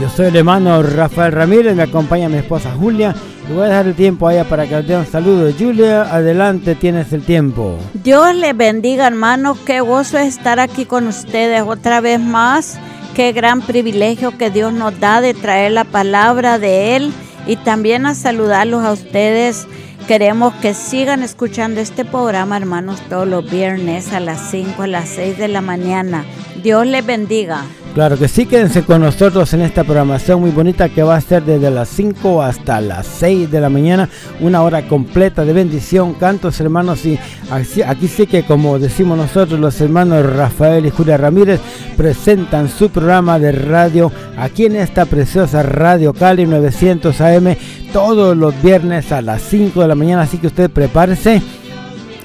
Yo soy el hermano Rafael Ramírez, me acompaña mi esposa Julia. Y voy a dejar el tiempo a ella para que le dé un saludo. Julia, adelante, tienes el tiempo. Dios le bendiga, hermano. Qué gozo estar aquí con ustedes otra vez más. Qué gran privilegio que Dios nos da de traer la palabra de Él y también a saludarlos a ustedes. Queremos que sigan escuchando este programa, hermanos, todos los viernes a las 5, a las 6 de la mañana. Dios les bendiga. Claro que sí, quédense con nosotros en esta programación muy bonita que va a ser desde las 5 hasta las 6 de la mañana, una hora completa de bendición, cantos hermanos y aquí, sí que como decimos nosotros los hermanos Rafael y Julia Ramírez presentan su programa de radio aquí en esta preciosa Radio Cali 900 AM todos los viernes a las 5 de la mañana, así que usted prepárese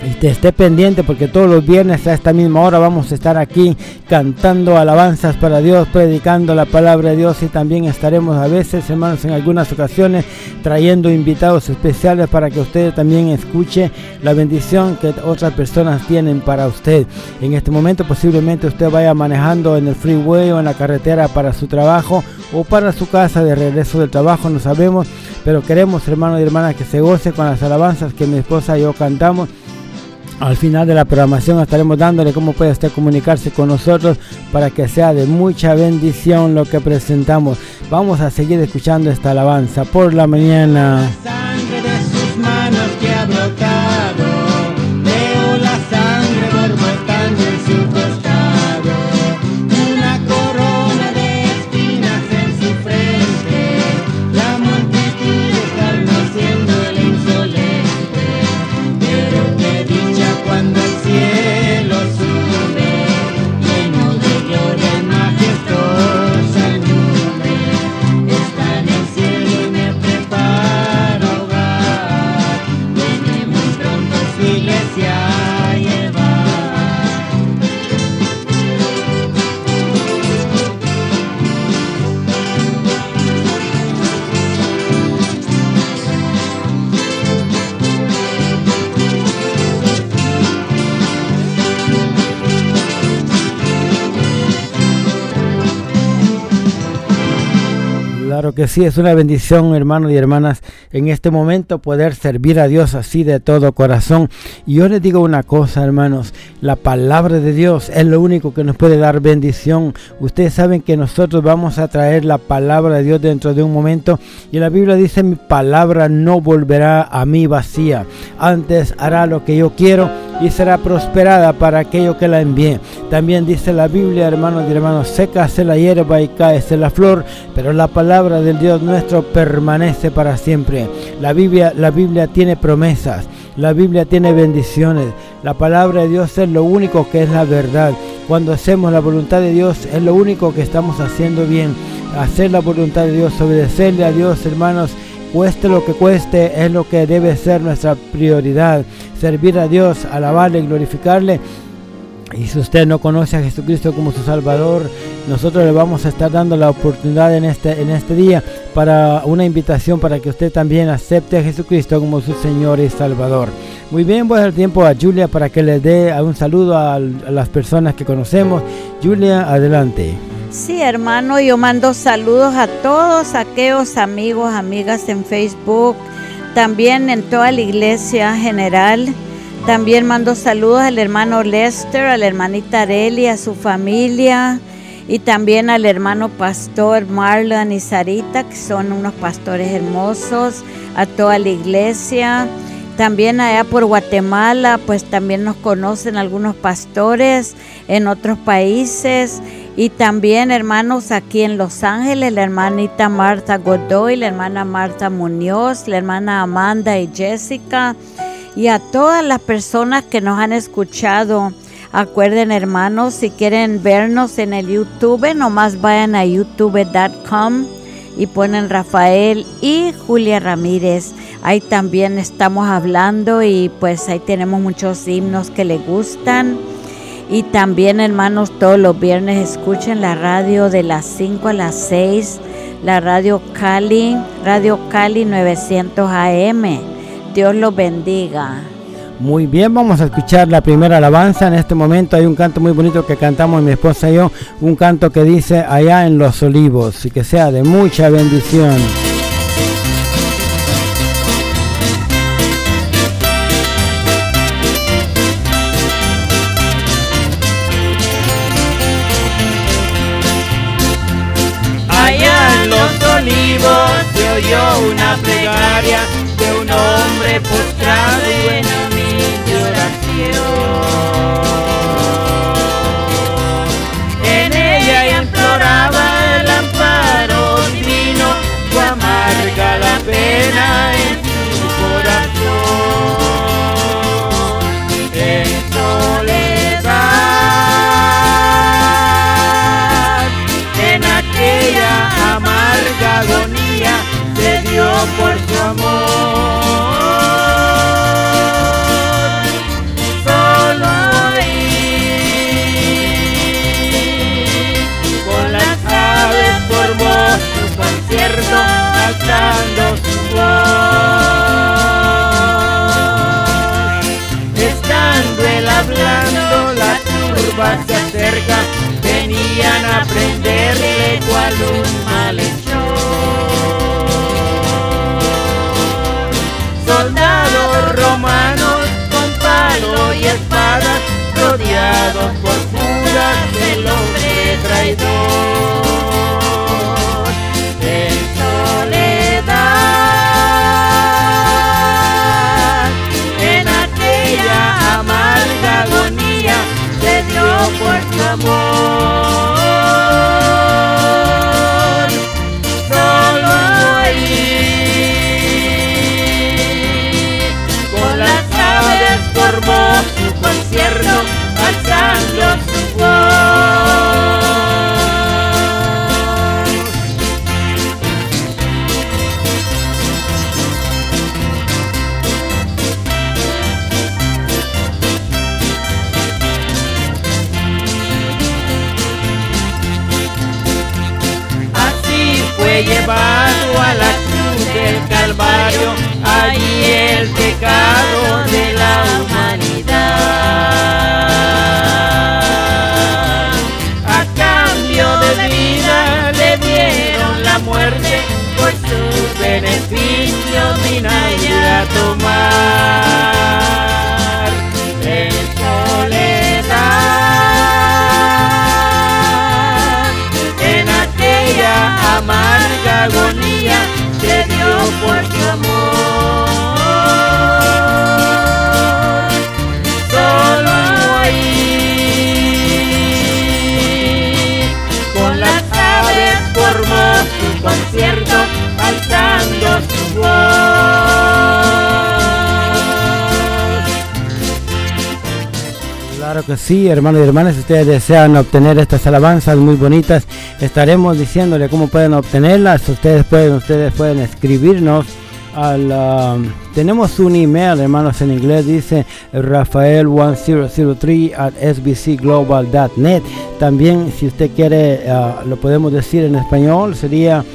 y esté pendiente porque todos los viernes a esta misma hora vamos a estar aquí cantando alabanzas para Dios, predicando la palabra de Dios y también estaremos a veces, hermanos, en algunas ocasiones trayendo invitados especiales para que usted también escuche la bendición que otras personas tienen para usted. En este momento posiblemente usted vaya manejando en el freeway o en la carretera para su trabajo o para su casa de regreso del trabajo, no sabemos, pero queremos, hermanos y hermanas, que se goce con las alabanzas que mi esposa y yo cantamos al final de la programación estaremos dándole cómo puede usted comunicarse con nosotros para que sea de mucha bendición lo que presentamos. Vamos a seguir escuchando esta alabanza por la mañana. Que sí, es una bendición, hermanos y hermanas, en este momento poder servir a Dios así de todo corazón. Y yo les digo una cosa, hermanos, la palabra de Dios es lo único que nos puede dar bendición. Ustedes saben que nosotros vamos a traer la palabra de Dios dentro de un momento y la Biblia dice, mi palabra no volverá a mí vacía, antes hará lo que yo quiero y será prosperada para aquello que la envíe. También dice la Biblia, hermanos y hermanos, secase la hierba y caese la flor, pero la palabra del Dios nuestro permanece para siempre. La Biblia, la Biblia tiene promesas, la Biblia tiene bendiciones. La palabra de Dios es lo único que es la verdad. Cuando hacemos la voluntad de Dios es lo único que estamos haciendo bien. Hacer la voluntad de Dios, obedecerle a Dios, hermanos, cueste lo que cueste, es lo que debe ser nuestra prioridad. Servir a Dios, alabarle, glorificarle. Y si usted no conoce a Jesucristo como su Salvador, nosotros le vamos a estar dando la oportunidad en este, en este día para una invitación para que usted también acepte a Jesucristo como su Señor y Salvador. Muy bien, voy a dar tiempo a Julia para que le dé un saludo a las personas que conocemos. Julia, adelante. Sí, hermano, yo mando saludos a todos aquellos amigos, amigas en Facebook, también en toda la iglesia general. También mando saludos al hermano Lester, a la hermanita Areli, a su familia y también al hermano pastor Marlon y Sarita, que son unos pastores hermosos, a toda la iglesia. También allá por Guatemala, pues también nos conocen algunos pastores en otros países y también hermanos aquí en Los Ángeles, la hermanita Marta Godoy, la hermana Marta Muñoz, la hermana Amanda y Jessica y a todas las personas que nos han escuchado. Acuerden hermanos, si quieren vernos en el YouTube, nomás vayan a youtube.com y ponen Rafael y Julia Ramírez. Ahí también estamos hablando y pues ahí tenemos muchos himnos que le gustan. Y también hermanos, todos los viernes escuchen la radio de las 5 a las 6, la radio Cali, Radio Cali 900 AM. Dios los bendiga. Muy bien, vamos a escuchar la primera alabanza. En este momento hay un canto muy bonito que cantamos mi esposa y yo, un canto que dice allá en los olivos y que sea de mucha bendición. Allá en los olivos se oyó una plegaria de un hombre postrado se acerca, venían a prenderle cual un malhechor. Soldados romanos con palo y espada, rodeados por Judas, el hombre traidor. Sí, hermanos y hermanas, si ustedes desean obtener estas alabanzas muy bonitas, estaremos diciéndole cómo pueden obtenerlas. Ustedes pueden, ustedes pueden escribirnos al um, tenemos un email, hermanos, en inglés dice rafael1003 at sbcglobal.net. También, si usted quiere, uh, lo podemos decir en español, sería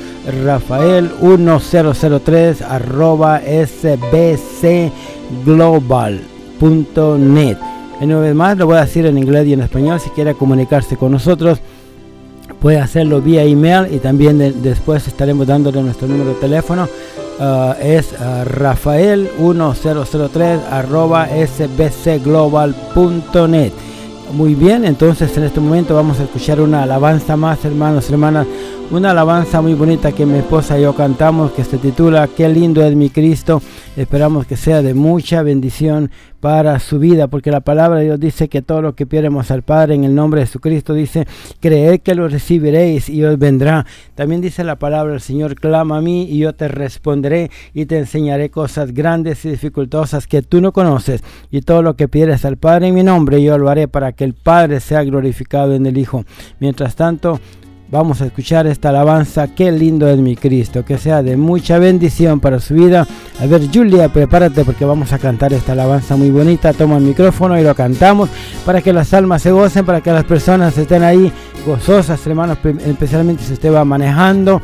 rafael1003 arroba sbcglobal.net. Una vez más, lo voy a decir en inglés y en español. Si quiere comunicarse con nosotros, puede hacerlo vía email y también de, después estaremos dándole nuestro número de teléfono. Uh, es uh, rafael1003 arroba sbcglobal.net. Muy bien, entonces en este momento vamos a escuchar una alabanza más, hermanos hermanas. Una alabanza muy bonita que mi esposa y yo cantamos que se titula Qué lindo es mi Cristo. Esperamos que sea de mucha bendición para su vida, porque la palabra de Dios dice que todo lo que piéramos al Padre en el nombre de Jesucristo dice, creed que lo recibiréis y os vendrá. También dice la palabra del Señor, clama a mí y yo te responderé y te enseñaré cosas grandes y dificultosas que tú no conoces. Y todo lo que pides al Padre en mi nombre, yo lo haré para que el Padre sea glorificado en el Hijo. Mientras tanto, Vamos a escuchar esta alabanza, qué lindo es mi Cristo, que sea de mucha bendición para su vida. A ver, Julia, prepárate porque vamos a cantar esta alabanza muy bonita. Toma el micrófono y lo cantamos para que las almas se gocen, para que las personas estén ahí gozosas, hermanos, especialmente si usted va manejando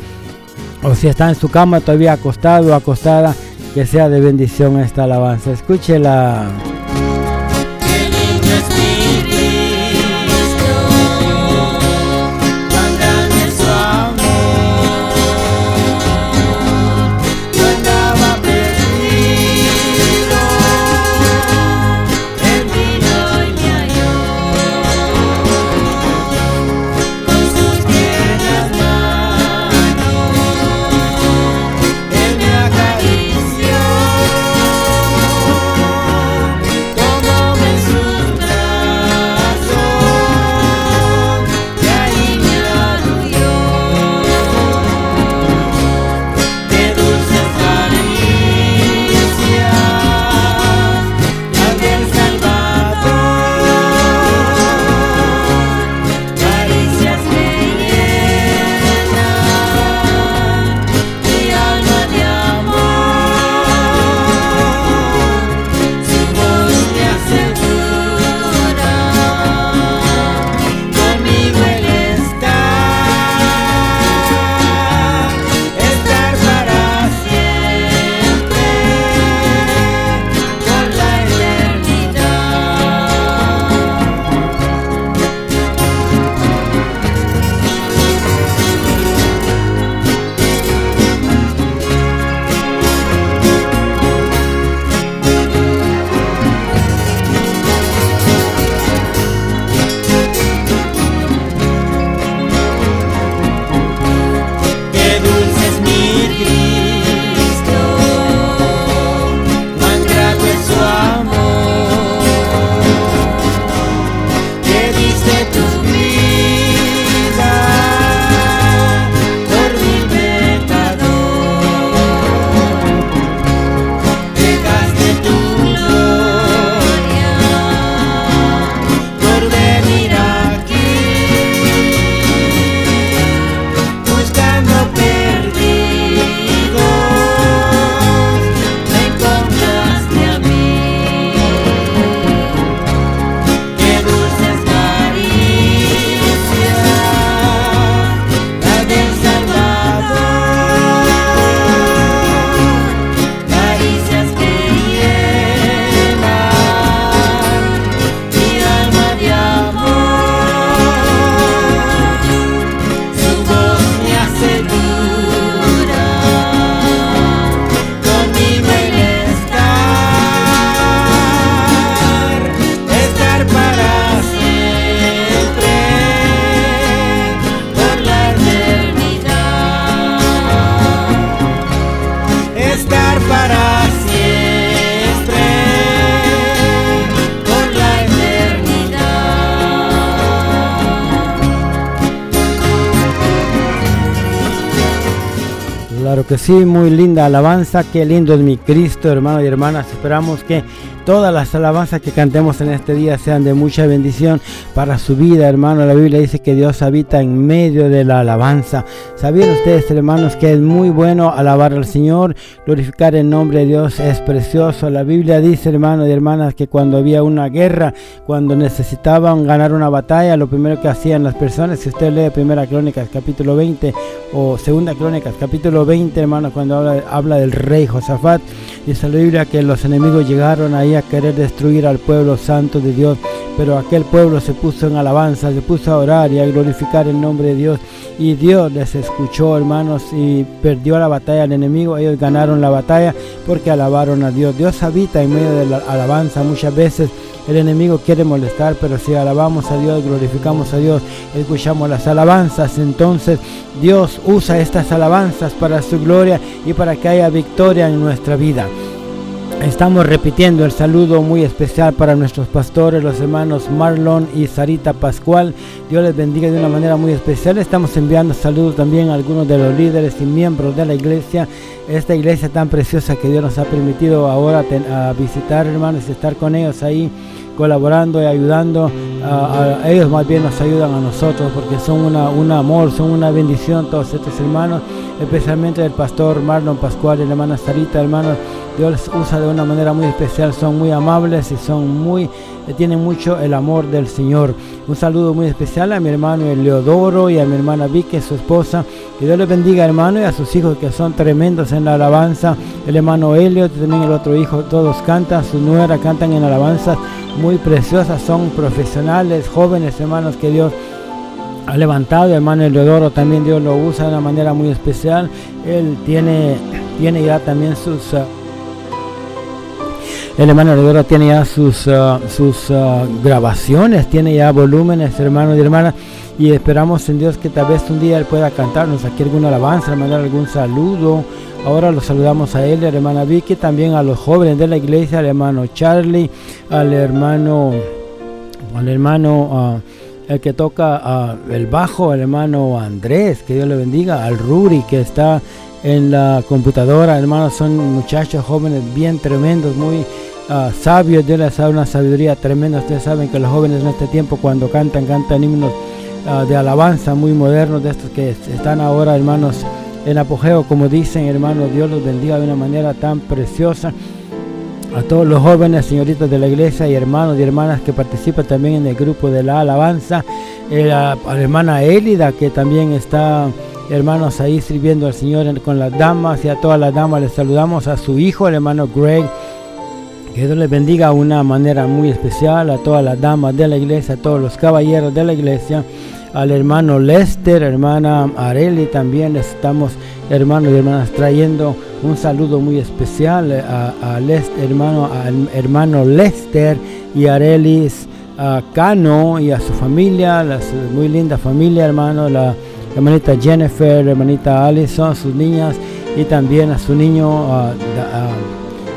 o si está en su cama todavía acostado o acostada, que sea de bendición esta alabanza. Escúchela. Sí, muy linda alabanza, qué lindo es mi Cristo, hermanos y hermanas. Esperamos que todas las alabanzas que cantemos en este día sean de mucha bendición para su vida, hermano. La Biblia dice que Dios habita en medio de la alabanza. ¿Sabían ustedes, hermanos, que es muy bueno alabar al Señor? Glorificar el nombre de Dios es precioso. La Biblia dice, hermanos y hermanas, que cuando había una guerra, cuando necesitaban ganar una batalla, lo primero que hacían las personas, si usted lee Primera Crónicas capítulo 20 o Segunda Crónicas capítulo 20, hermanos, cuando habla, habla del rey Josafat, dice la Biblia que los enemigos llegaron ahí a querer destruir al pueblo santo de Dios, pero aquel pueblo se puso en alabanza, se puso a orar y a glorificar el nombre de Dios y Dios les escuchó, hermanos, y perdió la batalla al enemigo, ellos ganaron la batalla porque alabaron a Dios. Dios habita en medio de la alabanza muchas veces. El enemigo quiere molestar, pero si alabamos a Dios, glorificamos a Dios, escuchamos las alabanzas, entonces Dios usa estas alabanzas para su gloria y para que haya victoria en nuestra vida. Estamos repitiendo el saludo muy especial para nuestros pastores, los hermanos Marlon y Sarita Pascual. Dios les bendiga de una manera muy especial. Estamos enviando saludos también a algunos de los líderes y miembros de la iglesia. Esta iglesia tan preciosa que Dios nos ha permitido ahora a visitar, hermanos, y estar con ellos ahí colaborando y ayudando ellos más bien nos ayudan a nosotros porque son una, un amor, son una bendición todos estos hermanos, especialmente el pastor Marlon Pascual y la hermana Sarita, hermanos. Dios les usa de una manera muy especial, son muy amables y son muy, eh, tienen mucho el amor del Señor. Un saludo muy especial a mi hermano Leodoro y a mi hermana Vicky, su esposa. Que Dios les bendiga, hermano, y a sus hijos que son tremendos en la alabanza. El hermano Elliot, también el otro hijo, todos cantan, su nuera cantan en alabanza muy preciosas, son profesionales, jóvenes hermanos que Dios ha levantado. Hermano Eleodoro también Dios lo usa de una manera muy especial. Él tiene, tiene ya también sus... Uh, el hermano Eleodoro tiene ya sus, uh, sus uh, grabaciones, tiene ya volúmenes, hermanos y hermanas. Y esperamos en Dios que tal vez un día Él pueda cantarnos aquí alguna alabanza, mandar algún saludo Ahora los saludamos a él, a la hermana Vicky, también a los jóvenes de la iglesia, al hermano Charlie, al hermano, al hermano, ah, el que toca ah, el bajo, el hermano Andrés, que Dios le bendiga, al Ruri que está en la computadora, hermanos, son muchachos jóvenes bien tremendos, muy uh, sabios, Dios les da una sabiduría tremenda. Ustedes saben que los jóvenes en este tiempo cuando cantan, cantan himnos de alabanza muy modernos, de estos que están ahora, hermanos, en apogeo, como dicen hermanos, Dios los bendiga de una manera tan preciosa. A todos los jóvenes, señoritas de la iglesia y hermanos y hermanas que participan también en el grupo de la alabanza. Eh, a, la hermana Élida que también está, hermanos, ahí sirviendo al Señor con las damas y a todas las damas les saludamos. A su hijo, el hermano Greg. Que Dios les bendiga de una manera muy especial a todas las damas de la iglesia, a todos los caballeros de la iglesia al hermano Lester, hermana Areli, también estamos hermanos y hermanas trayendo un saludo muy especial a, hermano, al hermano Lester y Arelis a Cano y a su familia, la muy linda familia, hermano, la hermanita Jennifer, hermanita Allison, sus niñas y también a su niño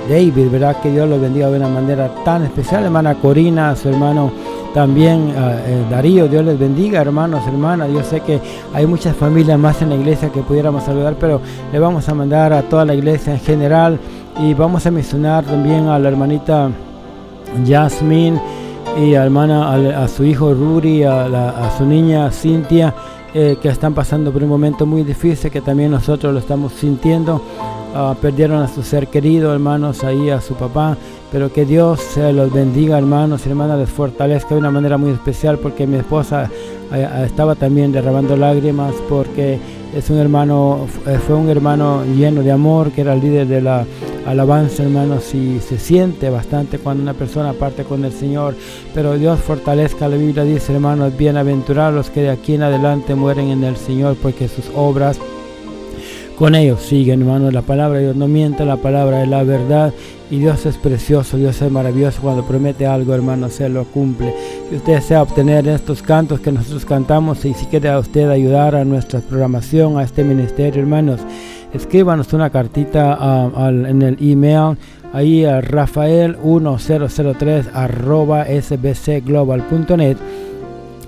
David, ¿verdad? Que Dios lo bendiga de una manera tan especial, hermana Corina, a su hermano también eh, Darío, Dios les bendiga, hermanos, hermanas. Yo sé que hay muchas familias más en la iglesia que pudiéramos saludar, pero le vamos a mandar a toda la iglesia en general y vamos a mencionar también a la hermanita Jasmine y a, hermana, a, su hijo Ruri, a, su niña Cintia, eh, que están pasando por un momento muy difícil que también nosotros lo estamos sintiendo. Ah, perdieron a su ser querido, hermanos, ahí a su papá. Pero que Dios se los bendiga, hermanos y hermanas, les fortalezca de una manera muy especial, porque mi esposa eh, eh, estaba también derramando lágrimas, porque es un hermano, eh, fue un hermano lleno de amor, que era el líder de la alabanza, hermanos, y se siente bastante cuando una persona parte con el Señor. Pero Dios fortalezca, la Biblia dice, hermanos, bienaventurados los que de aquí en adelante mueren en el Señor, porque sus obras con ellos siguen, hermanos. La palabra de Dios no miente, la palabra es la verdad. Y Dios es precioso, Dios es maravilloso. Cuando promete algo, hermano, se lo cumple. Si usted desea obtener estos cantos que nosotros cantamos y si quiere usted ayudar a nuestra programación, a este ministerio, hermanos, escríbanos una cartita en el email ahí a rafael1003 arroba sbcglobal.net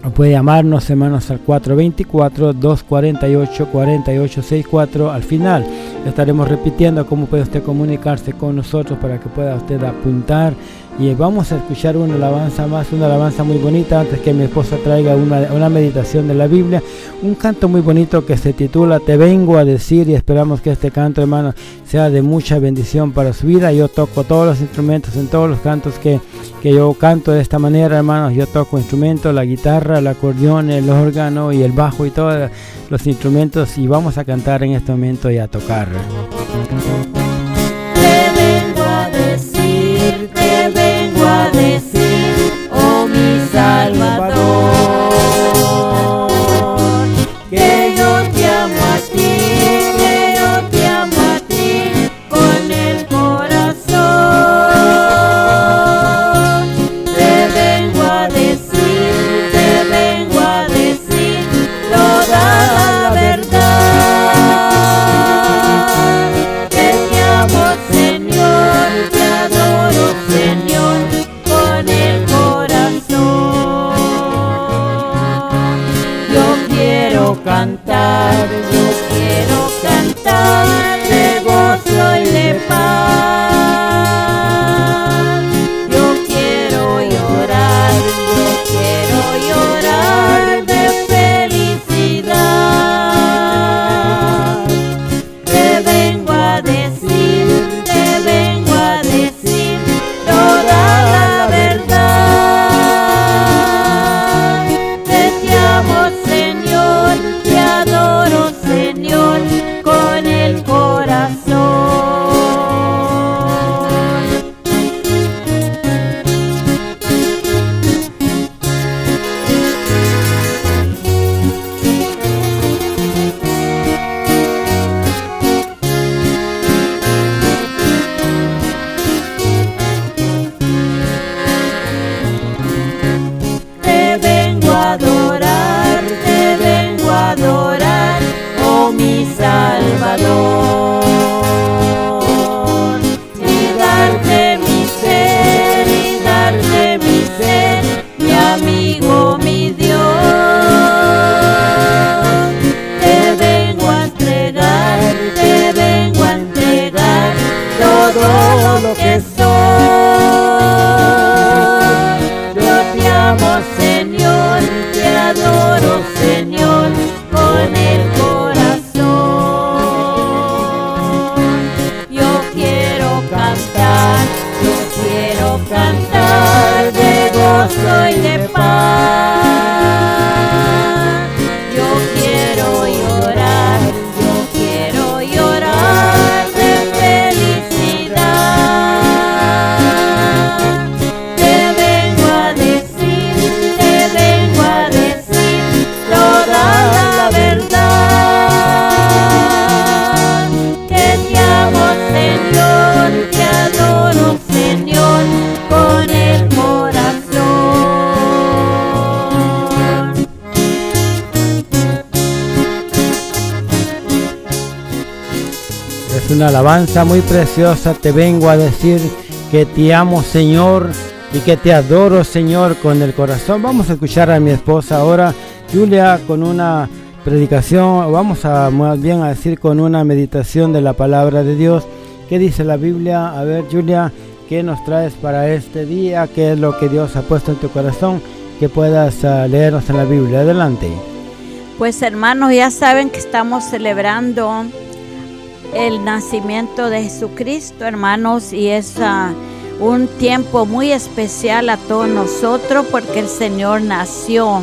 Puede llamarnos, hermanos, al 424-248-4864. Al final estaremos repitiendo cómo puede usted comunicarse con nosotros para que pueda usted apuntar y vamos a escuchar una alabanza más, una alabanza muy bonita antes que mi esposa traiga una, meditación de la Biblia. Un canto muy bonito que se titula Te vengo a decir y esperamos que este canto, hermano, sea de mucha bendición para su vida. Yo toco todos los instrumentos en todos los cantos que, que yo canto de esta manera, hermanos. Yo toco instrumentos, la guitarra, el acordeón, el órgano y el bajo y todos los instrumentos y vamos a cantar en este momento y a tocar. Alabanza muy preciosa. Te vengo a decir que te amo, Señor, y que te adoro, Señor, con el corazón. Vamos a escuchar a mi esposa ahora, Julia, con una predicación. Vamos a más bien a decir con una meditación de la palabra de Dios. ¿Qué dice la Biblia? A ver, Julia, ¿qué nos traes para este día? ¿Qué es lo que Dios ha puesto en tu corazón? Que puedas ah, leernos en la Biblia. Adelante. Pues hermanos, ya saben que estamos celebrando el nacimiento de Jesucristo, hermanos, y es ah, un tiempo muy especial a todos nosotros porque el Señor nació.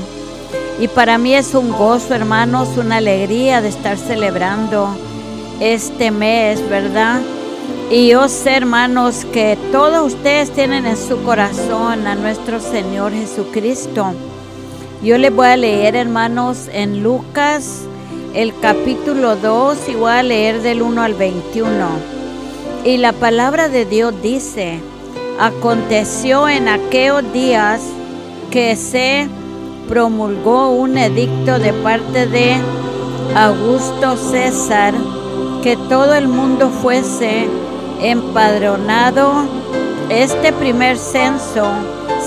Y para mí es un gozo, hermanos, una alegría de estar celebrando este mes, ¿verdad? Y yo sé, hermanos, que todos ustedes tienen en su corazón a nuestro Señor Jesucristo. Yo les voy a leer, hermanos, en Lucas el capítulo 2 y voy a leer del 1 al 21. Y la palabra de Dios dice, aconteció en aquellos días que se promulgó un edicto de parte de Augusto César que todo el mundo fuese empadronado. Este primer censo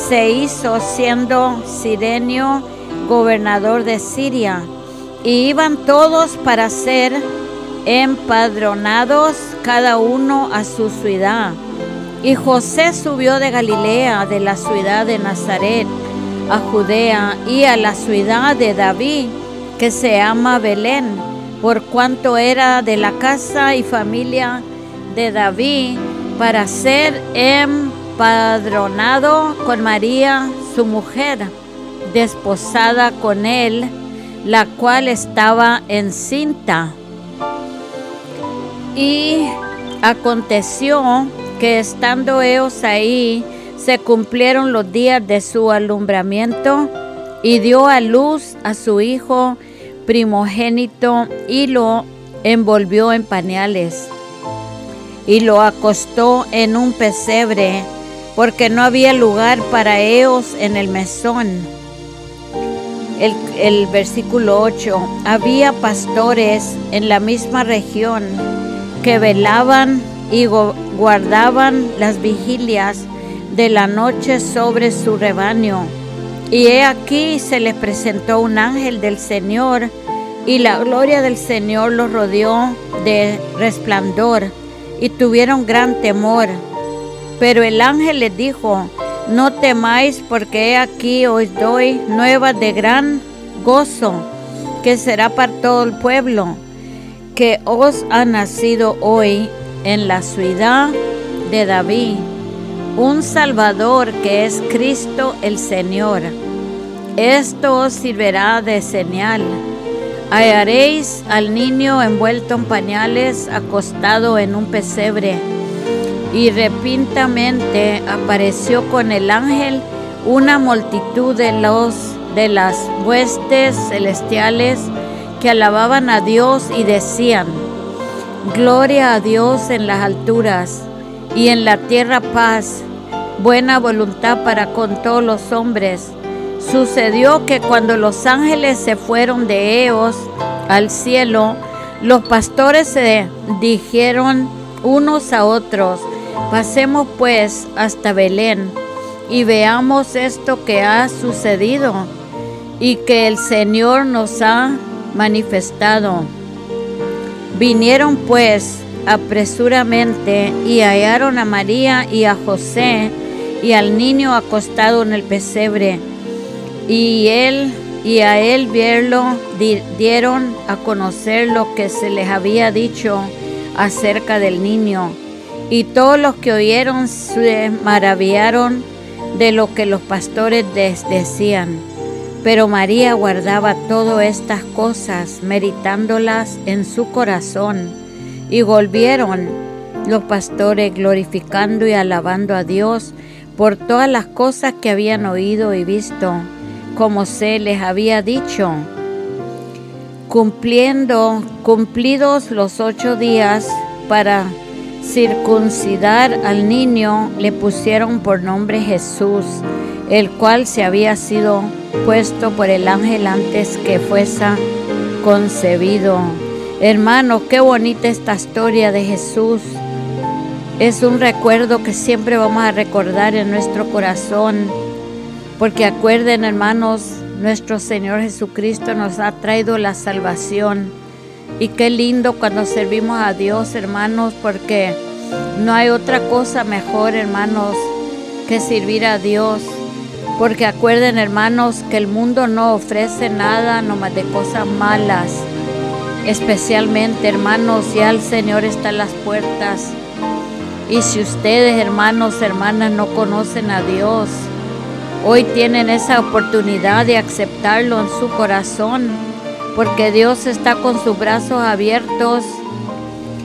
se hizo siendo Sirenio gobernador de Siria y iban todos para ser empadronados cada uno a su ciudad. Y José subió de Galilea, de la ciudad de Nazaret, a Judea y a la ciudad de David, que se llama Belén, por cuanto era de la casa y familia de David, para ser empadronado con María, su mujer, desposada con él, la cual estaba encinta. Y aconteció que estando ellos ahí, se cumplieron los días de su alumbramiento y dio a luz a su hijo primogénito y lo envolvió en pañales y lo acostó en un pesebre porque no había lugar para ellos en el mesón. El, versículo 8, había pastores en la misma región que velaban y guardaban las vigilias de la noche sobre su rebaño. Y he aquí se les presentó un ángel del Señor, y la gloria del Señor los rodeó de resplandor, y tuvieron gran temor. Pero el ángel les dijo, no temáis, porque aquí os doy nuevas de gran gozo, que será para todo el pueblo, que os ha nacido hoy en la ciudad de David un Salvador que es Cristo el Señor. Esto os servirá de señal. Hallaréis al niño envuelto en pañales, acostado en un pesebre. Y repintamente apareció con el ángel una multitud de los de las huestes celestiales que alababan a Dios y decían: Gloria a Dios en las alturas y en la tierra paz, buena voluntad para con todos los hombres. Sucedió que cuando los ángeles se fueron de ellos al cielo, los pastores se dijeron unos a otros, pasemos pues hasta Belén y veamos esto que ha sucedido y que el Señor nos ha manifestado. Vinieron pues apresuramente y hallaron a María y a José y al niño acostado en el pesebre. Y él y a él verlo dieron a conocer lo que se les había dicho acerca del niño. Y todos los que oyeron se maravillaron de lo que los pastores decían. Pero María guardaba todas estas cosas, meditándolas en su corazón. Y volvieron los pastores glorificando y alabando a Dios por todas las cosas que habían oído y visto, como se les había dicho. Cumpliendo, cumplidos los ocho días para circuncidar al niño, le pusieron por nombre Jesús, el cual se había sido puesto por el ángel antes que fuese concebido. Hermano, qué bonita esta historia de Jesús. Es un recuerdo que siempre vamos a recordar en nuestro corazón, porque acuerden hermanos, nuestro Señor Jesucristo nos ha traído la salvación. Y qué lindo cuando servimos a Dios, hermanos, porque no hay otra cosa mejor, hermanos, que servir a Dios. Porque acuerden, hermanos, que el mundo no ofrece nada nomás de cosas malas especialmente hermanos, ya el Señor está en las puertas. Y si ustedes, hermanos, hermanas, no conocen a Dios, hoy tienen esa oportunidad de aceptarlo en su corazón, porque Dios está con sus brazos abiertos,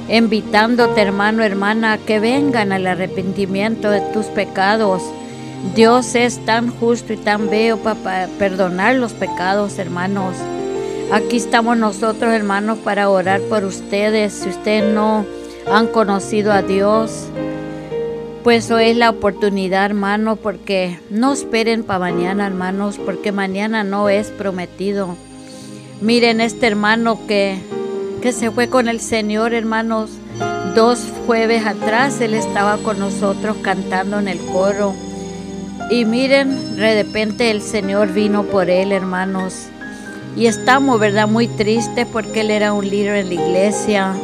invitándote, hermano, hermana, a que vengan al arrepentimiento de tus pecados. Dios es tan justo y tan bello para perdonar los pecados, hermanos. Aquí estamos nosotros, hermanos, para orar por ustedes. Si ustedes no han conocido a Dios, pues hoy es la oportunidad, hermanos, porque no esperen para mañana, hermanos, porque mañana no es prometido. Miren este hermano que, que se fue con el Señor, hermanos. Dos jueves atrás él estaba con nosotros cantando en el coro. Y miren, de repente el Señor vino por él, hermanos. Y estamos, ¿verdad? Muy tristes porque él era un líder en la iglesia.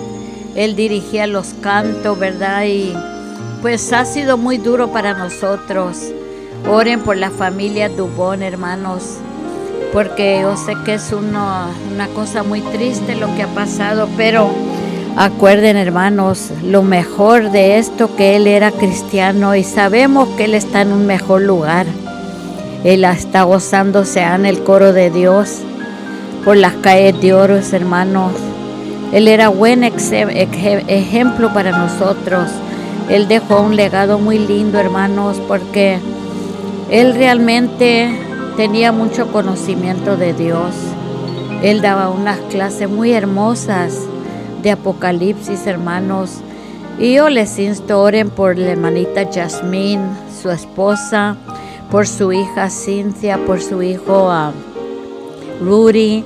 Él dirigía los cantos, ¿verdad? Y pues ha sido muy duro para nosotros. Oren por la familia Dubón, hermanos, porque yo sé que es una cosa muy triste lo que ha pasado, pero acuerden, hermanos, lo mejor de esto que él era cristiano y sabemos que él está en un mejor lugar. Él está gozándose en el coro de Dios por las calles de oro, hermanos. Él era buen ejemplo para nosotros. Él dejó un legado muy lindo, hermanos, porque él realmente tenía mucho conocimiento de Dios. Él daba unas clases muy hermosas de Apocalipsis, hermanos. Y yo les insto, oren por la hermanita Jasmine, su esposa, por su hija Cynthia, por su hijo uh, Rudy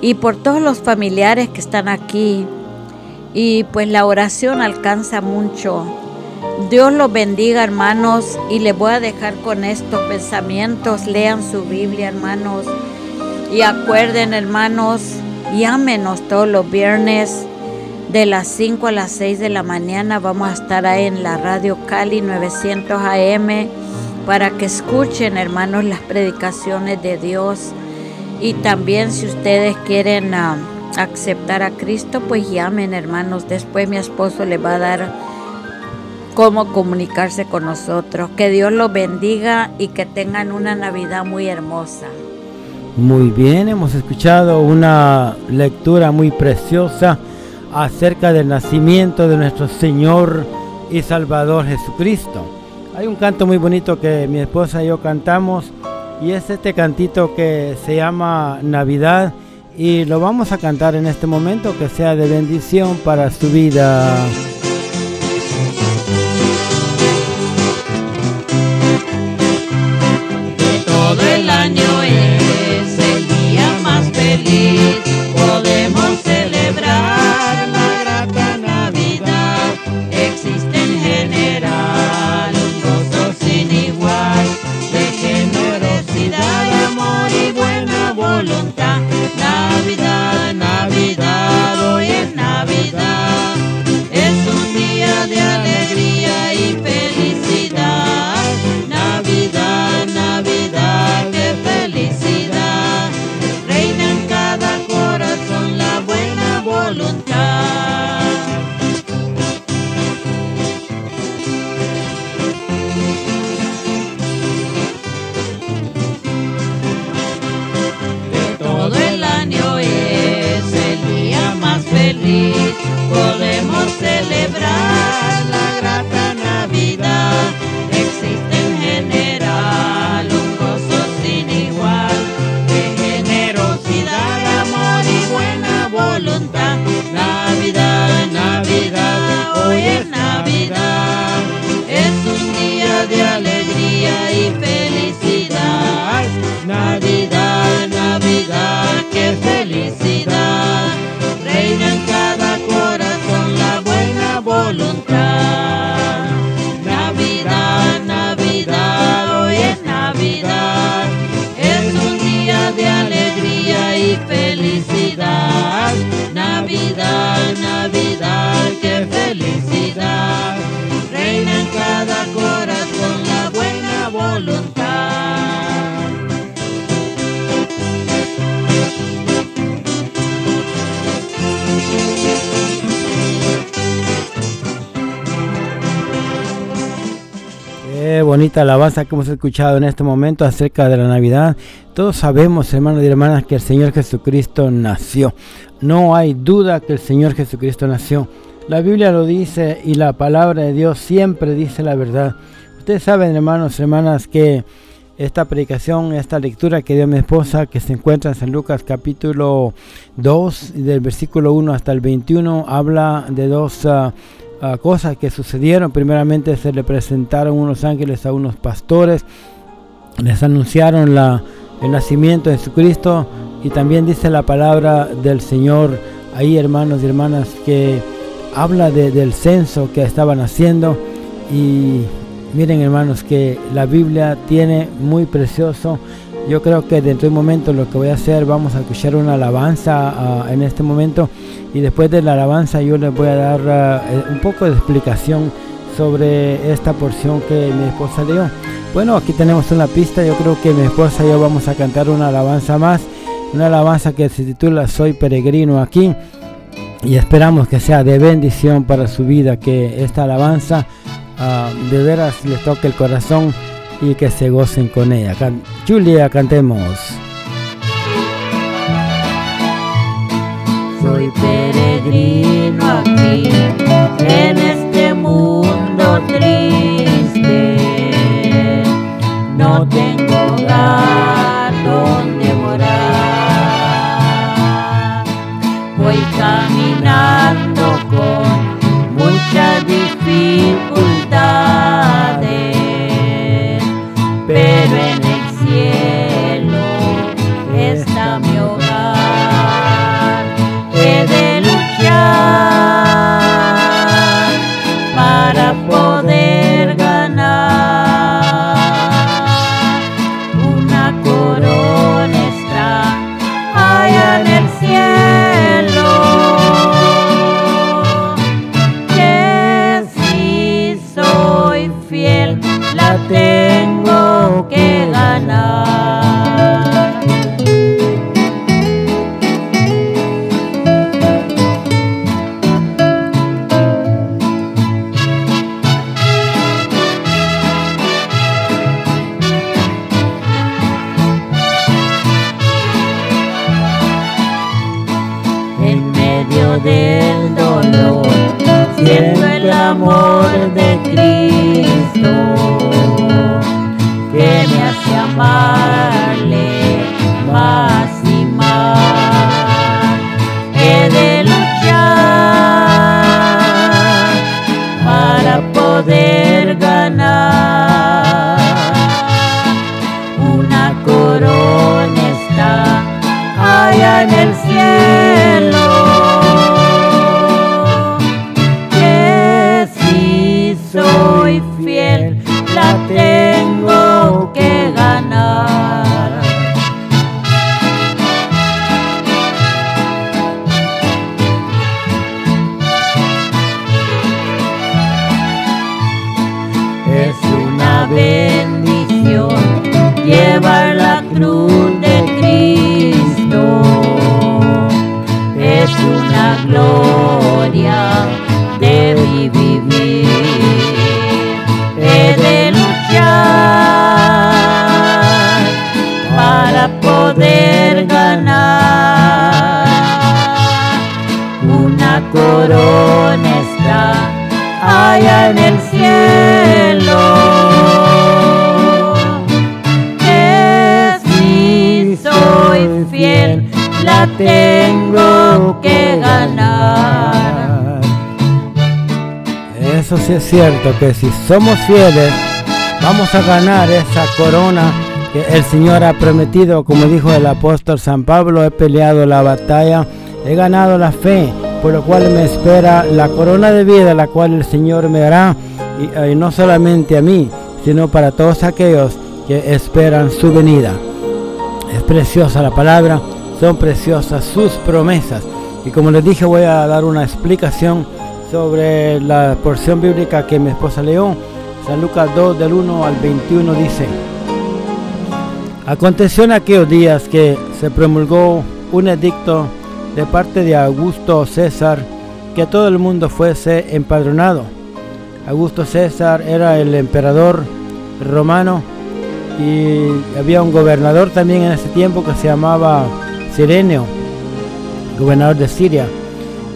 y por todos los familiares que están aquí. Y pues la oración alcanza mucho. Dios los bendiga, hermanos, y les voy a dejar con estos pensamientos. Lean su Biblia, hermanos. Y acuerden, hermanos, llámenos todos los viernes de las 5 a las 6 de la mañana. Vamos a estar ahí en la radio Cali 900 AM para que escuchen, hermanos, las predicaciones de Dios y también si ustedes quieren ah, aceptar a Cristo, pues llamen hermanos. Después mi esposo les va a dar cómo comunicarse con nosotros. Que Dios los bendiga y que tengan una Navidad muy hermosa. Muy bien, hemos escuchado una lectura muy preciosa acerca del nacimiento de nuestro Señor y Salvador Jesucristo. Hay un canto muy bonito que mi esposa y yo cantamos y es este cantito que se llama Navidad y lo vamos a cantar en este momento que sea de bendición para su vida. Alabanza que hemos escuchado en este momento acerca de la Navidad. Todos sabemos, hermanos y hermanas, que el Señor Jesucristo nació. No hay duda que el Señor Jesucristo nació. La Biblia lo dice y la palabra de Dios siempre dice la verdad. Ustedes saben, hermanos y hermanas, que esta predicación, esta lectura que dio mi esposa, que se encuentra en San Lucas capítulo 2, del versículo 1 hasta el 21, habla de dos... Uh, cosas que sucedieron. Primeramente se le presentaron unos ángeles a unos pastores, les anunciaron la, el nacimiento de Jesucristo y también dice la palabra del Señor ahí hermanos y hermanas que habla de, del censo que estaban haciendo y miren hermanos que la Biblia tiene muy precioso yo creo que dentro de un momento lo que voy a hacer, vamos a escuchar una alabanza uh, en este momento. Y después de la alabanza yo les voy a dar uh, un poco de explicación sobre esta porción que mi esposa dio. Bueno, aquí tenemos una pista, yo creo que mi esposa y yo vamos a cantar una alabanza más, una alabanza que se titula Soy peregrino aquí. Y esperamos que sea de bendición para su vida, que esta alabanza uh, de veras les toque el corazón y que se gocen con ella. Julia, cantemos. Soy peregrino aquí en este mundo triste. No tengo hogar donde morar. Voy caminando con mucha dificultad del dolor, siento el amor de cierto, que si somos fieles, vamos a ganar esa corona que el Señor ha prometido, como dijo el apóstol San Pablo, he peleado la batalla, he ganado la fe, por lo cual me espera la corona de vida, la cual el Señor me dará, y, y no solamente a mí, sino para todos aquellos que esperan su venida. Es preciosa la palabra, son preciosas sus promesas. Y como les dije, voy a dar una explicación sobre la porción bíblica que mi esposa leyó. San Lucas 2 del 1 al 21 dice, Aconteció en aquellos días que se promulgó un edicto de parte de Augusto César que todo el mundo fuese empadronado. Augusto César era el emperador romano y había un gobernador también en ese tiempo que se llamaba Sirenio, gobernador de Siria.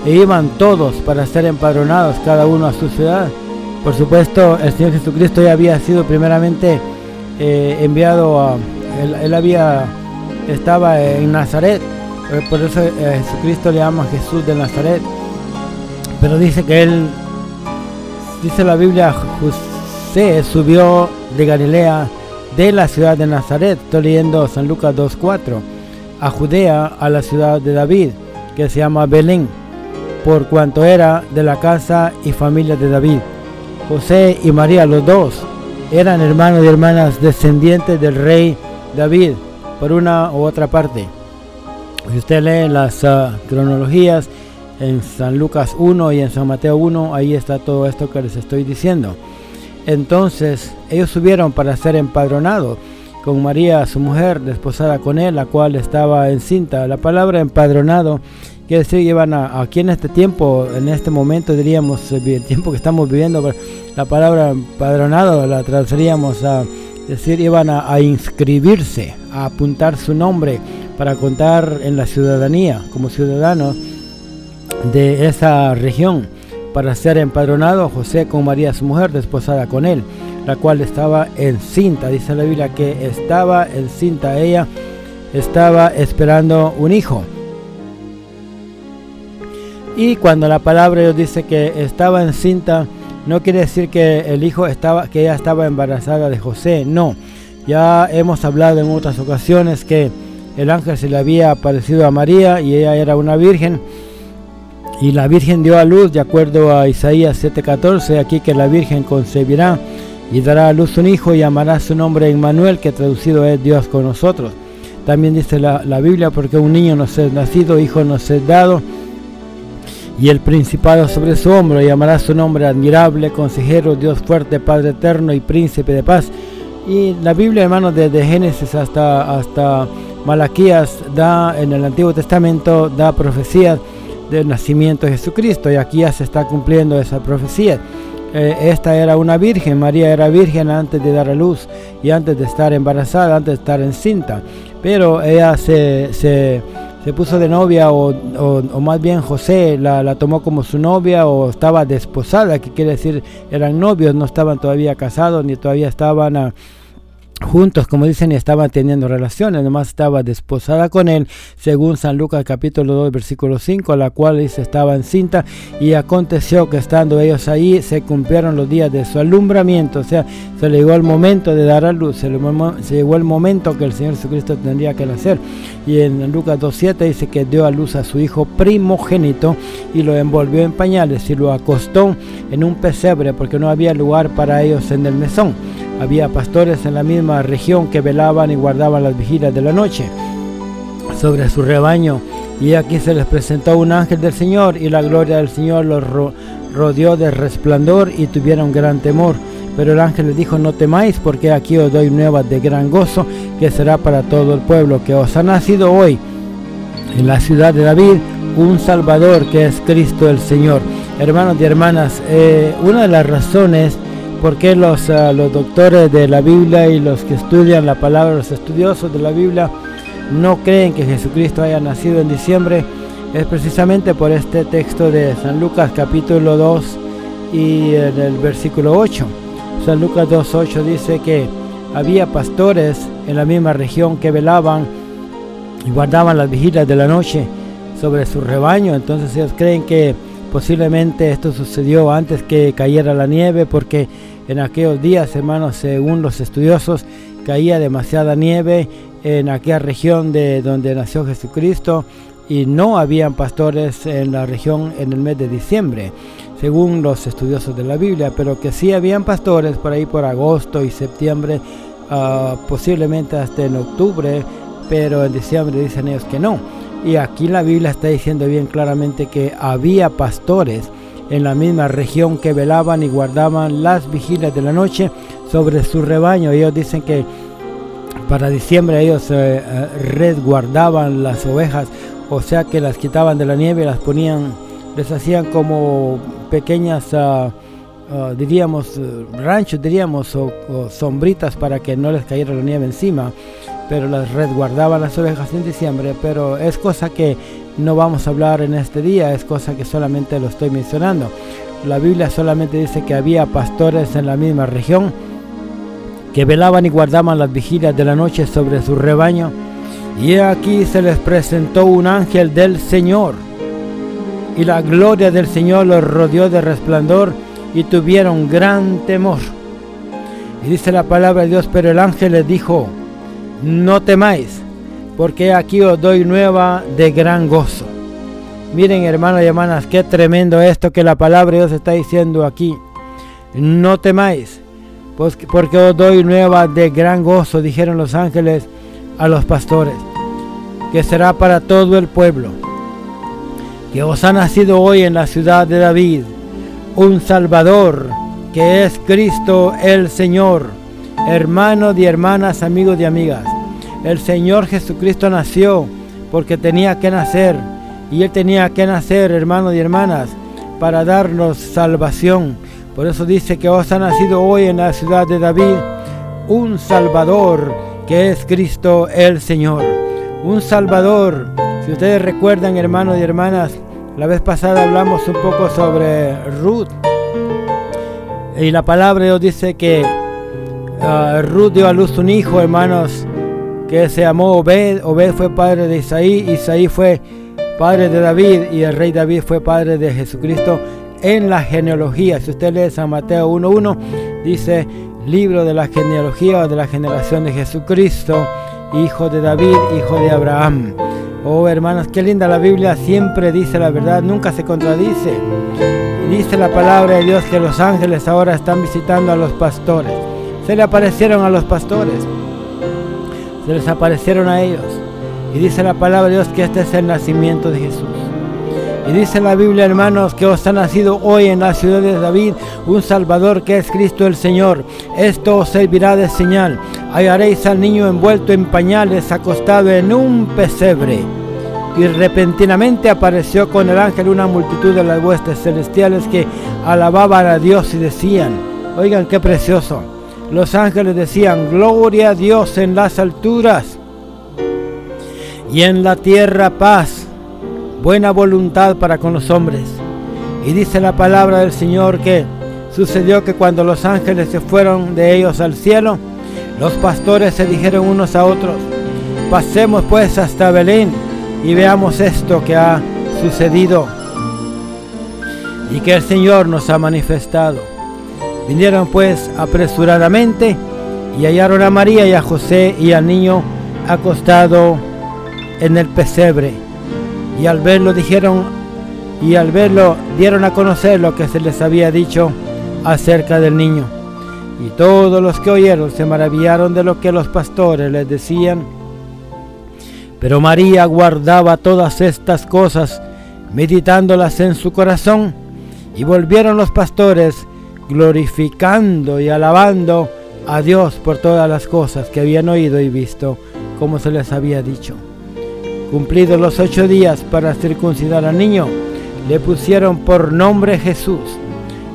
E iban todos para ser empadronados, cada uno a su ciudad. Por supuesto, el Señor Jesucristo ya había sido primeramente eh, enviado a... Él, había... estaba en Nazaret, eh, por eso eh, Jesucristo le llama Jesús de Nazaret. Pero dice que él, dice la Biblia, José subió de Galilea de la ciudad de Nazaret, estoy leyendo San Lucas 2.4, a Judea, a la ciudad de David, que se llama Belén, por cuanto era de la casa y familia de David. José y María, los dos, eran hermanos y hermanas descendientes del rey David, por una u otra parte. Si usted lee las ah, cronologías en San Lucas 1 y en San Mateo 1, ahí está todo esto que les estoy diciendo. Entonces ellos subieron para ser empadronados con María, su mujer, desposada con él, la cual estaba encinta. La palabra empadronado quiere decir llevan a, aquí en este tiempo, en este momento diríamos el tiempo que estamos viviendo, la palabra empadronado la traduciríamos a decir iban a, a inscribirse, a apuntar su nombre para contar en la ciudadanía como ciudadanos de esa región para ser empadronado José con María su mujer, desposada con él, la cual estaba encinta. Dice la Biblia que estaba encinta ella, estaba esperando un hijo. Y cuando la palabra dice que estaba encinta, no quiere decir que el hijo estaba, que ella estaba embarazada de José, no. Ya hemos hablado en otras ocasiones que el ángel se le había aparecido a María y ella era una virgen y la Virgen dio a luz, de acuerdo a Isaías 7:14, aquí que la Virgen concebirá y dará a luz un hijo y llamará su nombre Emmanuel, que traducido es Dios con nosotros. También dice la, la Biblia, porque un niño nos es nacido, hijo nos es dado, y el principado sobre su hombro, llamará su nombre admirable, consejero, Dios fuerte, Padre eterno y príncipe de paz. Y la Biblia, hermanos, desde Génesis hasta, hasta Malaquías, da en el Antiguo Testamento, da profecías del nacimiento de Jesucristo y aquí ya se está cumpliendo esa profecía. Eh, esta era una virgen, María era virgen antes de dar a luz y antes de estar embarazada, antes de estar encinta, pero ella se, se, puso de novia o, o, más bien José la, la, tomó como su novia o estaba desposada, que quiere decir eran novios, no estaban todavía casados ni todavía estaban... A, juntos, como dicen, estaban teniendo relaciones, además estaba desposada con él, según San Lucas capítulo 2, versículo 5, la cual dice estaba encinta, y aconteció que estando ellos ahí, se cumplieron los días de su alumbramiento, o sea, se le llegó el momento de dar a luz, se, le, llegó el momento que el Señor Jesucristo tendría que nacer, y en Lucas 2.7 dice que dio a luz a su hijo primogénito, y lo envolvió en pañales, y lo acostó en un pesebre, porque no había lugar para ellos en el mesón. Había pastores en la misma región que velaban y guardaban las vigilias de la noche sobre su rebaño. Y aquí se les presentó un ángel del Señor y la gloria del Señor los rodeó de resplandor y tuvieron gran temor. Pero el ángel les dijo, no temáis, porque aquí os doy nuevas de gran gozo, que será para todo el pueblo, que os ha nacido hoy en la ciudad de David un Salvador, que es Cristo el Señor. Hermanos y hermanas, eh, una de las razones por qué los, ah, los doctores de la Biblia y los que estudian la palabra, los estudiosos de la Biblia, no creen que Jesucristo haya nacido en diciembre, es precisamente por este texto de San Lucas capítulo 2 y en el versículo 8. San Lucas 2.8 dice que había pastores en la misma región que velaban y guardaban las vigilias de la noche sobre su rebaño, entonces ellos creen que posiblemente esto sucedió antes que cayera la nieve porque en aquellos días, hermanos, según los estudiosos, caía demasiada nieve en aquella región de donde nació Jesucristo y no habían pastores en la región en el mes de diciembre, según los estudiosos de la Biblia, pero que sí habían pastores por ahí por agosto y septiembre, uh, posiblemente hasta en octubre, pero en diciembre dicen ellos que no. Y aquí la Biblia está diciendo bien claramente que había pastores en la misma región que velaban y guardaban las vigilias de la noche sobre su rebaño. Ellos dicen que para diciembre ellos eh, eh, resguardaban las ovejas, o sea que las quitaban de la nieve y las ponían, les hacían como pequeñas uh, uh, diríamos, uh, ranchos, diríamos, o, sombritas para que no les cayera la nieve encima, pero las resguardaban las ovejas en diciembre, pero es cosa que no vamos a hablar en este día, es cosa que solamente lo estoy mencionando. La Biblia solamente dice que había pastores en la misma región que velaban y guardaban las vigilias de la noche sobre su rebaño, y aquí se les presentó un ángel del Señor, y la gloria del Señor los rodeó de resplandor, y tuvieron gran temor. Y dice la palabra de Dios, pero el ángel les dijo, no temáis, porque aquí os doy nueva de gran gozo. Miren hermanos y hermanas, qué tremendo esto que la palabra de Dios está diciendo aquí. No temáis, pues, porque os doy nueva de gran gozo, dijeron los ángeles a los pastores, que será para todo el pueblo, que os ha nacido hoy en la ciudad de David un Salvador, que es Cristo el Señor. Hermanos y hermanas, amigos y amigas, el Señor Jesucristo nació porque tenía que nacer, y Él tenía que nacer, hermanos y hermanas, para darnos salvación. Por eso dice que os ha nacido hoy en la ciudad de David un Salvador, que es Cristo el Señor. Un Salvador. Si ustedes recuerdan, hermanos y hermanas, la vez pasada hablamos un poco sobre Ruth. Y la palabra de Dios dice que uh, Ruth dio a luz un hijo, hermanos, que se llamó Obed. Obed fue padre de Isaí. Isaí fue padre de David. Y el rey David fue padre de Jesucristo en la genealogía. Si usted lee San Mateo 1.1, dice libro de la genealogía o de la generación de Jesucristo, hijo de David, hijo de Abraham. Oh hermanos, qué linda la Biblia, siempre dice la verdad, nunca se contradice. Dice la palabra de Dios que los ángeles ahora están visitando a los pastores. Se le aparecieron a los pastores. Les aparecieron a ellos. Y dice la palabra de Dios que este es el nacimiento de Jesús. Y dice la Biblia, hermanos, que os ha nacido hoy en la ciudad de David un Salvador que es Cristo el Señor. Esto os servirá de señal. Hallaréis al niño envuelto en pañales, acostado en un pesebre. Y repentinamente apareció con el ángel una multitud de las huestes celestiales que alababan a Dios y decían, oigan qué precioso. Los ángeles decían, gloria a Dios en las alturas y en la tierra paz buena voluntad para con los hombres. Y dice la palabra del Señor que sucedió que cuando los ángeles se fueron de ellos al cielo, los pastores se dijeron unos a otros, pasemos pues hasta Belén y veamos esto que ha sucedido y que el Señor nos ha manifestado. Vinieron pues apresuradamente y hallaron a María y a José y al niño acostado en el pesebre y al verlo dijeron y al verlo dieron a conocer lo que se les había dicho acerca del niño. Y todos los que oyeron se maravillaron de lo que los pastores les decían. Pero María guardaba todas estas cosas, meditándolas en su corazón, y volvieron los pastores glorificando y alabando a Dios por todas las cosas que habían oído y visto, como se les había dicho. Cumplidos los ocho días para circuncidar al niño, le pusieron por nombre Jesús,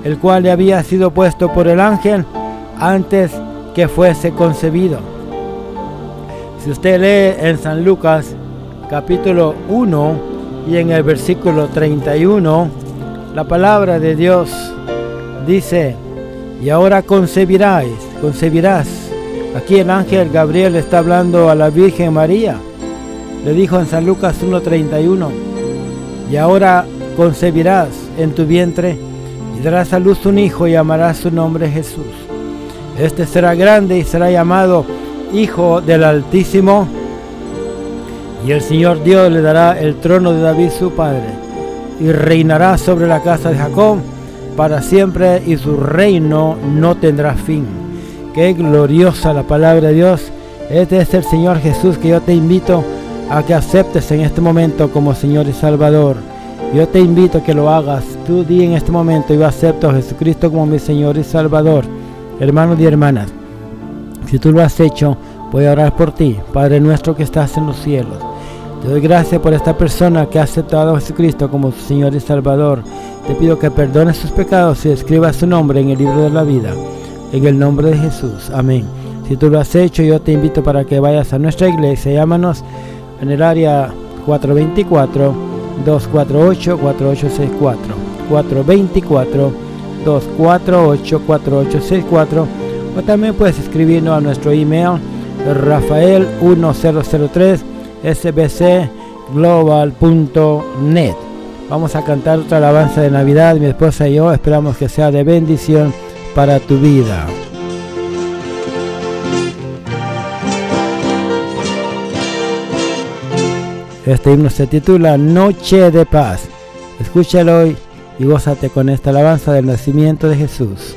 el cual le había sido puesto por el ángel antes que fuese concebido. Si usted lee en San Lucas capítulo 1 y en el versículo 31, la palabra de Dios dice, y ahora concebirás, concebirás. Aquí el ángel Gabriel está hablando a la Virgen María le dijo en San Lucas 1.31, y ahora concebirás en tu vientre y darás a luz un hijo y llamarás su nombre Jesús. Este será grande y será llamado Hijo del Altísimo, y el Señor Dios le dará el trono de David su padre, y reinará sobre la casa de Jacob para siempre, y su reino no tendrá fin. Qué gloriosa la palabra de Dios. Este es el Señor Jesús que yo te invito a que aceptes en este momento como Señor y Salvador. Yo te invito a que lo hagas. Tú di en este momento, yo acepto a Jesucristo como mi Señor y Salvador. Hermanos y hermanas, si tú lo has hecho, voy a orar por ti, Padre nuestro que estás en los cielos. Te doy gracias por esta persona que ha aceptado a Jesucristo como su Señor y Salvador. Te pido que perdones sus pecados y escriba su nombre en el libro de la vida. En el nombre de Jesús. Amén. Si tú lo has hecho, yo te invito para que vayas a nuestra iglesia. Llámanos en el área 424-248-4864. 424-248-4864. O también puedes escribirnos a nuestro email rafael1003 sbcglobal.net. Vamos a cantar otra alabanza de Navidad, mi esposa y yo esperamos que sea de bendición para tu vida. Este himno se titula Noche de Paz. Escúchalo hoy y gózate con esta alabanza del nacimiento de Jesús.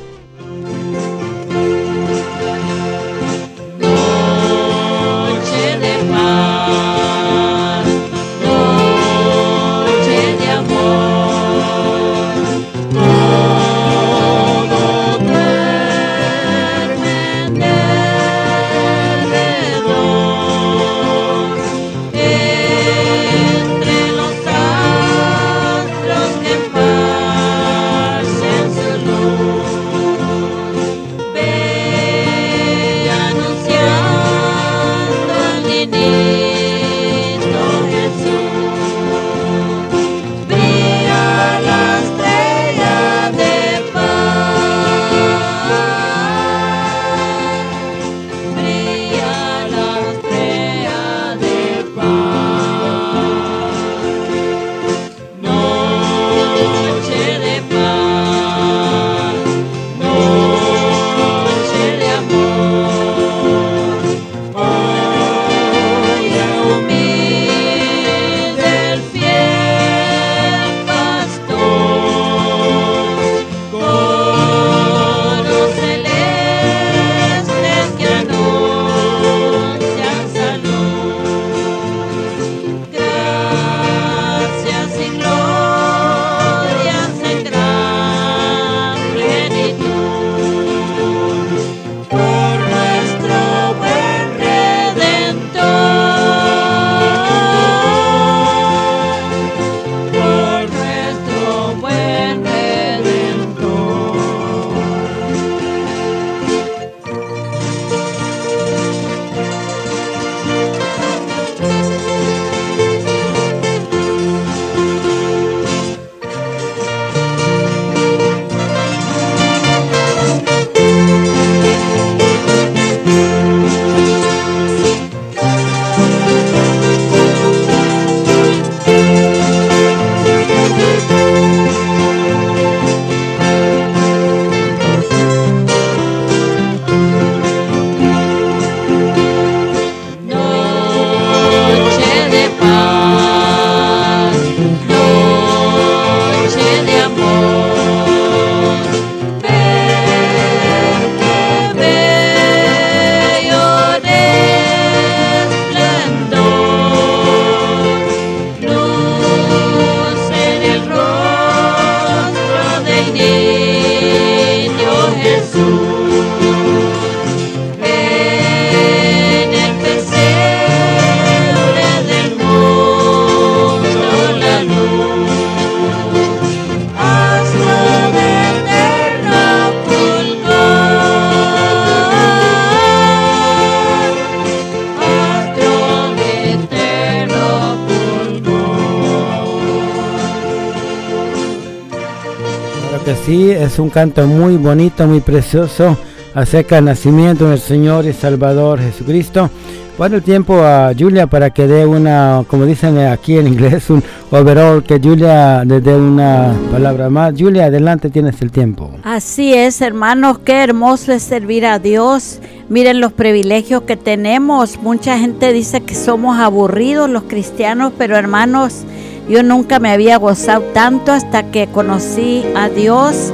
Es un canto muy bonito, muy precioso acerca del nacimiento del Señor y Salvador Jesucristo. Bueno, el tiempo a Julia para que dé una, como dicen aquí en inglés, un overall, que Julia le dé una palabra más. Julia, adelante tienes el tiempo. Así es, hermanos, qué hermoso es servir a Dios. Miren los privilegios que tenemos. Mucha gente dice que somos aburridos los cristianos, pero hermanos, yo nunca me había gozado tanto hasta que conocí a Dios.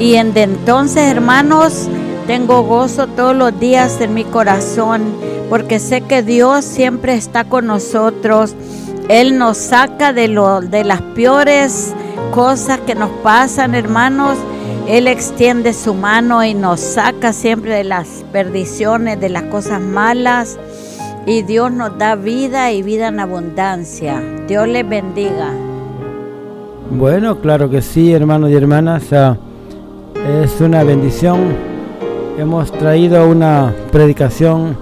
Y en entonces, hermanos, tengo gozo todos los días en mi corazón, porque sé que Dios siempre está con nosotros. Él nos saca de, lo, de las peores cosas que nos pasan, hermanos. Él extiende su mano y nos saca siempre de las perdiciones, de las cosas malas. y Dios nos da vida y vida en abundancia. Dios les bendiga. Bueno, claro que sí, hermanos y hermanas. Ah, es una bendición. Hemos traído una predicación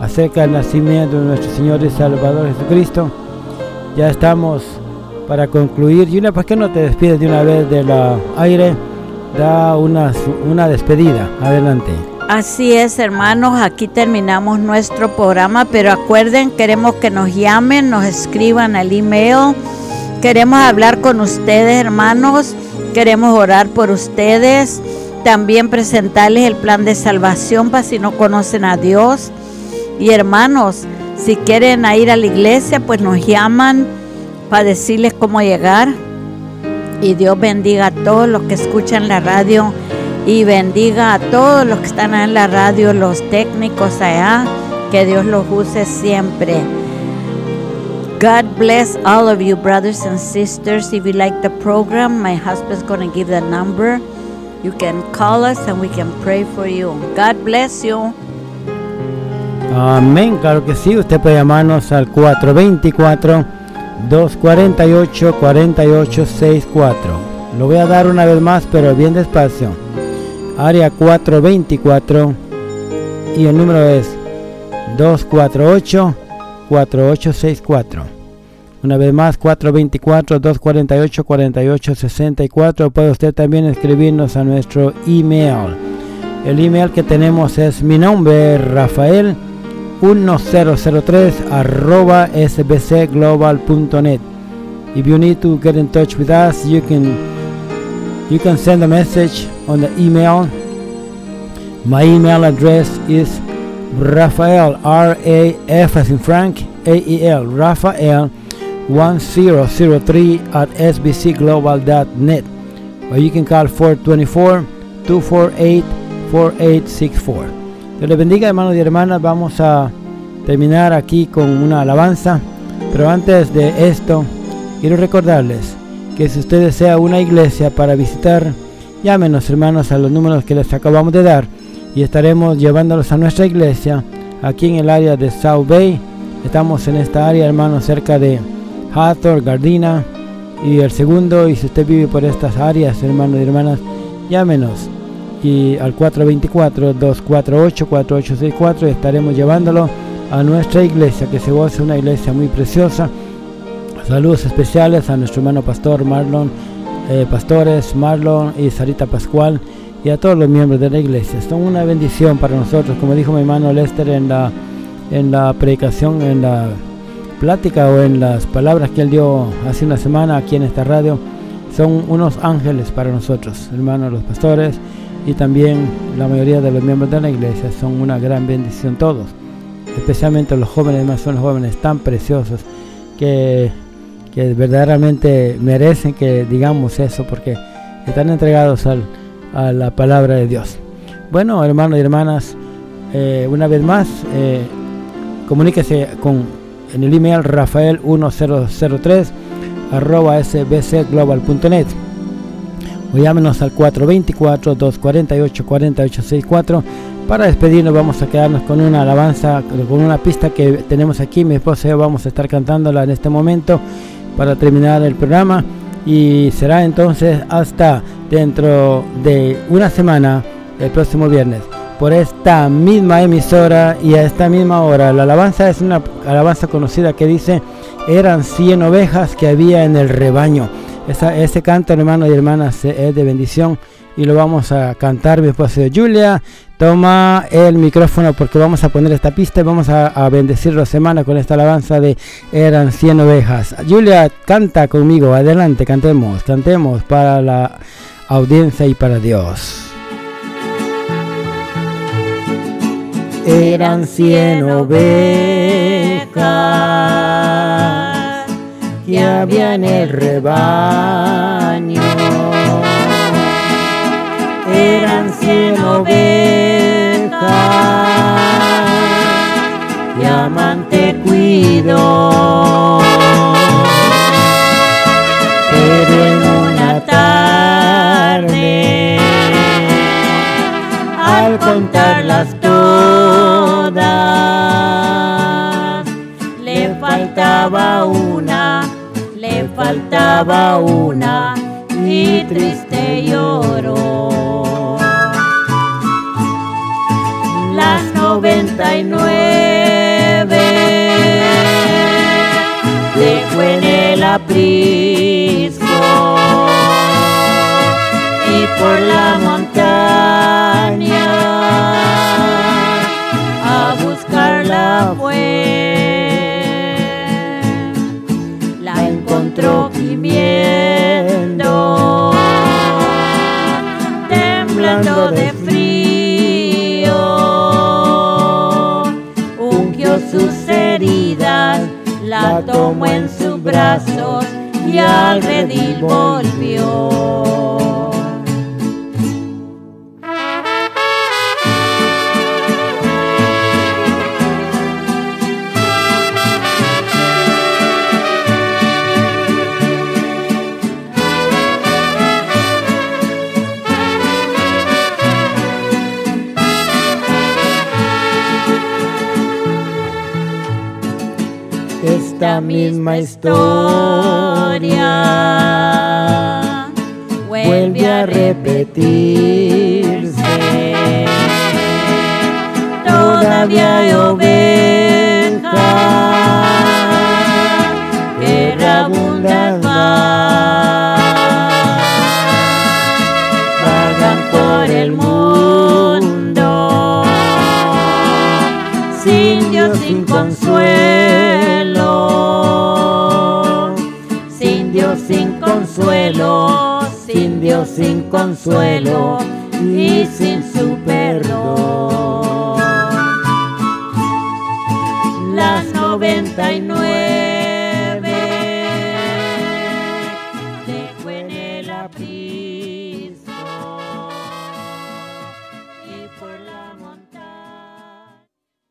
acerca del nacimiento de nuestro Señor y Salvador Jesucristo. Ya estamos para concluir. Y una, ¿por qué no te despides de una vez del aire? Da una, una despedida. Adelante. Así es, hermanos, aquí terminamos nuestro programa, pero acuerden, queremos que nos llamen, nos escriban al email. Queremos hablar con ustedes, hermanos. Queremos orar por ustedes. También presentarles el plan de salvación para si no conocen a Dios. Y hermanos, si quieren ir a la iglesia, pues nos llaman para decirles cómo llegar. Y Dios bendiga a todos los que escuchan la radio y bendiga a todos los que están en la radio, los técnicos allá, que Dios los use siempre. God bless all of you, brothers and sisters. If you like the program, my husband's going to give the number. You can call us and we can pray for you. God bless you. Amén, claro que sí. Usted puede llamarnos al 424-248-4864. Lo voy a dar una vez más, pero bien despacio área 424 y el número es 248-4864. Una vez más, 424-248-4864. Puede usted también escribirnos a nuestro email. El email que tenemos es mi nombre, Rafael 1003 arroba sbcglobal.net. If you need to get in touch with us, you can you can send a message on the email. My email address is Rafael R A F as in Frank A E L Rafael 1003 at sbcglobal.net or you can call 424 248 4864. Dios les bendiga hermanos y hermanas. Vamos a terminar aquí con una alabanza. Pero antes de esto, quiero recordarles que si usted desea una iglesia para visitar, llámenos hermanos a los números que les acabamos de dar y estaremos llevándolos a nuestra iglesia aquí en el área de South Bay. Estamos en esta área hermanos cerca de Hathor, Gardina y el segundo y si usted vive por estas áreas hermanos y hermanas, llámenos y al 424-248-4864 estaremos llevándolo a nuestra iglesia que se goza una iglesia muy preciosa Saludos especiales a nuestro hermano pastor Marlon, eh, pastores Marlon y Sarita Pascual y a todos los miembros de la iglesia. Son una bendición para nosotros, como dijo mi hermano Lester en la, en la predicación, en la plática o en las palabras que él dio hace una semana aquí en esta radio. Son unos ángeles para nosotros, hermanos, los pastores y también la mayoría de los miembros de la iglesia son una gran bendición todos, especialmente los jóvenes, además son los jóvenes tan preciosos que que verdaderamente merecen que digamos eso porque están entregados al, a la palabra de Dios. Bueno, hermanos y hermanas, eh, una vez más, eh, comuníquese con en el email rafael1003 arroba sbcglobal.net o llámenos al 424-248-4864 para despedirnos vamos a quedarnos con una alabanza, con una pista que tenemos aquí, mi esposa y yo vamos a estar cantándola en este momento para terminar el programa y será entonces hasta dentro de una semana, el próximo viernes, por esta misma emisora y a esta misma hora. La alabanza es una alabanza conocida que dice, eran 100 ovejas que había en el rebaño. ese canto, hermanos y hermanas, es de bendición y lo vamos a cantar mi esposa Julia. Toma el micrófono porque vamos a poner esta pista y vamos a, bendecir la semana con esta alabanza de eran 100 ovejas. Julia canta conmigo. Adelante cantemos cantemos para la audiencia y para Dios. Eran 100 ovejas que había en el rebaño cien ovejas y amante cuidó. Pero en una tarde, al contarlas todas, faltaba una, le faltaba una y triste lloró. Las noventa y nueve dejó en el aprisco y por la montaña a buscarla fue. La encontró gimiendo, tomó en sus brazos y al redil volvió. Esta misma historia vuelve a repetirse. Todavía hay consuelo, sin consuelo y sin su perdón. Las noventa y nueve